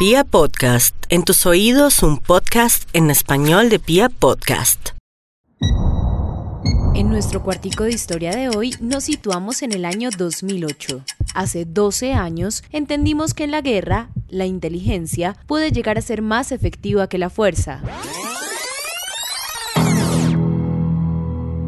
Pia Podcast, en tus oídos un podcast en español de Pia Podcast. En nuestro cuartico de historia de hoy nos situamos en el año 2008. Hace 12 años entendimos que en la guerra la inteligencia puede llegar a ser más efectiva que la fuerza.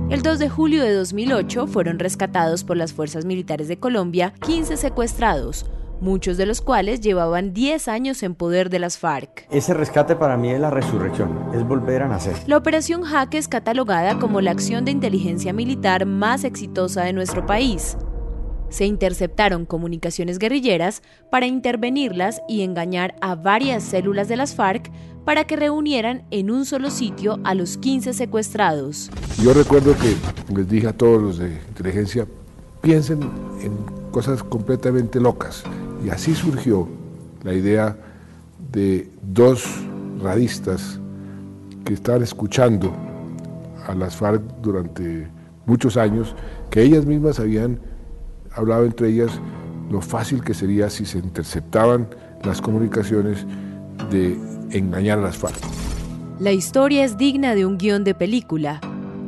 El 2 de julio de 2008 fueron rescatados por las fuerzas militares de Colombia 15 secuestrados, muchos de los cuales llevaban 10 años en poder de las FARC. Ese rescate para mí es la resurrección, es volver a nacer. La operación Jaque es catalogada como la acción de inteligencia militar más exitosa de nuestro país. Se interceptaron comunicaciones guerrilleras para intervenirlas y engañar a varias células de las FARC para que reunieran en un solo sitio a los 15 secuestrados. Yo recuerdo que les dije a todos los de inteligencia, piensen en cosas completamente locas. Y así surgió la idea de dos radistas que estaban escuchando a las FARC durante muchos años, que ellas mismas habían hablado entre ellas lo fácil que sería si se interceptaban las comunicaciones de engañar a las FARC. La historia es digna de un guion de película,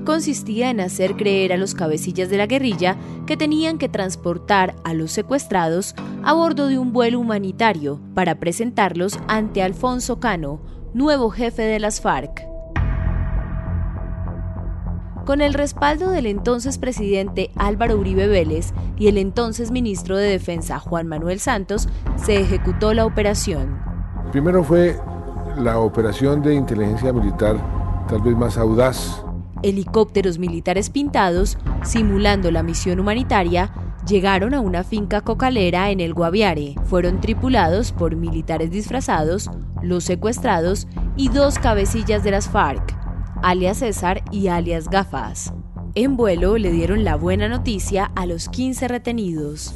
consistía en hacer creer a los cabecillas de la guerrilla que tenían que transportar a los secuestrados a bordo de un vuelo humanitario para presentarlos ante Alfonso Cano, nuevo jefe de las FARC. Con el respaldo del entonces presidente Álvaro Uribe Vélez y el entonces ministro de Defensa Juan Manuel Santos, se ejecutó la operación. Primero fue la operación de inteligencia militar tal vez más audaz helicópteros militares pintados, simulando la misión humanitaria, llegaron a una finca cocalera en el Guaviare. Fueron tripulados por militares disfrazados, los secuestrados y dos cabecillas de las FARC, alias César y alias Gafas. En vuelo le dieron la buena noticia a los 15 retenidos.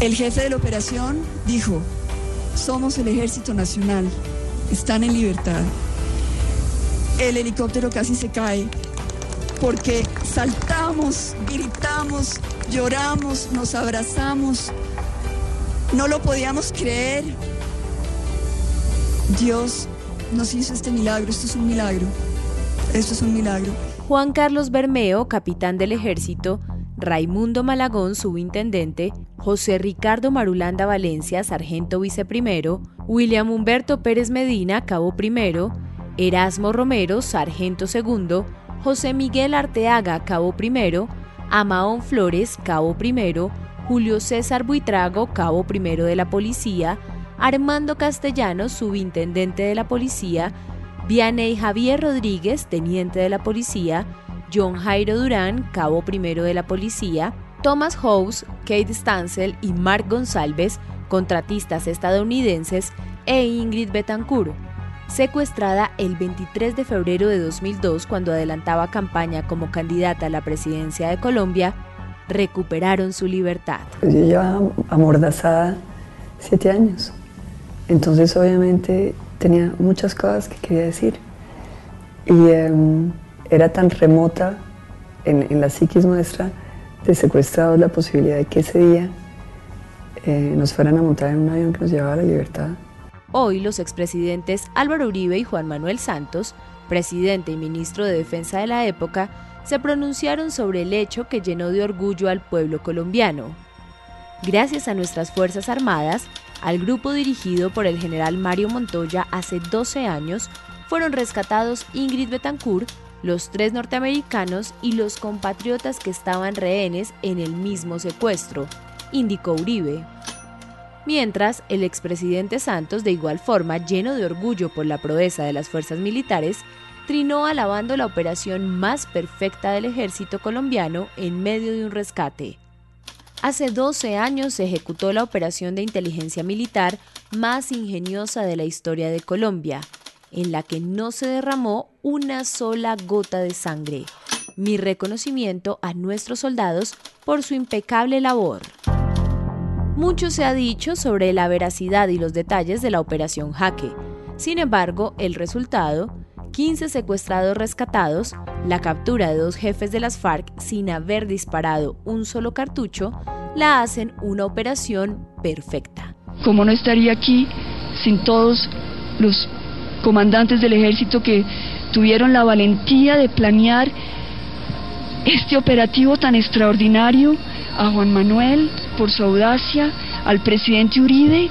El jefe de la operación dijo, somos el ejército nacional, están en libertad. El helicóptero casi se cae, porque saltamos, gritamos, lloramos, nos abrazamos. No lo podíamos creer. Dios nos hizo este milagro, esto es un milagro, esto es un milagro. Juan Carlos Bermeo, capitán del ejército, Raimundo Malagón, subintendente, José Ricardo Marulanda Valencia, sargento viceprimero, William Humberto Pérez Medina, cabo primero, Erasmo Romero, sargento segundo, José Miguel Arteaga, cabo primero, Amaón Flores, cabo primero, Julio César Buitrago, cabo primero de la policía, Armando Castellanos, subintendente de la policía, Vianey Javier Rodríguez, teniente de la policía, John Jairo Durán, cabo primero de la policía, Thomas House, Kate Stansel y Mark González, contratistas estadounidenses, e Ingrid Betancourt, secuestrada el 23 de febrero de 2002 cuando adelantaba campaña como candidata a la presidencia de Colombia, recuperaron su libertad. Yo llevaba amordazada siete años, entonces obviamente tenía muchas cosas que quería decir y em, era tan remota en, en, la psiquis nuestra de secuestrados la posibilidad de que ese día eh, nos fueran a montar en un avión que nos llevaba a la libertad. Hoy los expresidentes Álvaro Uribe y Juan Manuel Santos, presidente y ministro de Defensa de la época, se pronunciaron sobre el hecho que llenó de orgullo al pueblo colombiano. Gracias a nuestras Fuerzas Armadas, al grupo dirigido por el general Mario Montoya hace 12 años, fueron rescatados Ingrid Betancourt, los tres norteamericanos y los compatriotas que estaban rehenes en el mismo secuestro, indicó Uribe. Mientras, el expresidente Santos, de igual forma, lleno de orgullo por la proeza de las fuerzas militares, trinó alabando la operación más perfecta del ejército colombiano en medio de un rescate. Hace 12 años se ejecutó la operación de inteligencia militar más ingeniosa de la historia de Colombia, en la que no se derramó una sola gota de sangre. Mi reconocimiento a nuestros soldados por su impecable labor. Mucho se ha dicho sobre la veracidad y los detalles de la operación Jaque. Sin embargo, el resultado, 15 secuestrados rescatados, la captura de dos jefes de las FARC sin haber disparado un solo cartucho, la hacen una operación perfecta. Como no estaría aquí sin todos los comandantes del ejército que tuvieron la valentía de planear este operativo tan extraordinario, a Juan Manuel por su audacia, al presidente Uribe,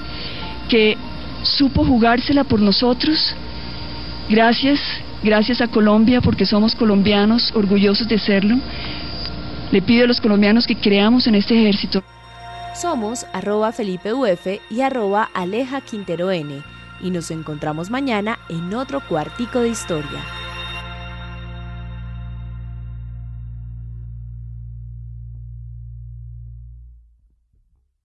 que supo jugársela por nosotros. Gracias, gracias a Colombia porque somos colombianos, orgullosos de serlo. Le pido a los colombianos que creamos en este ejército. Somos arroba Felipe Uf y arroba Aleja Quintero N y nos encontramos mañana en otro cuartico de historia.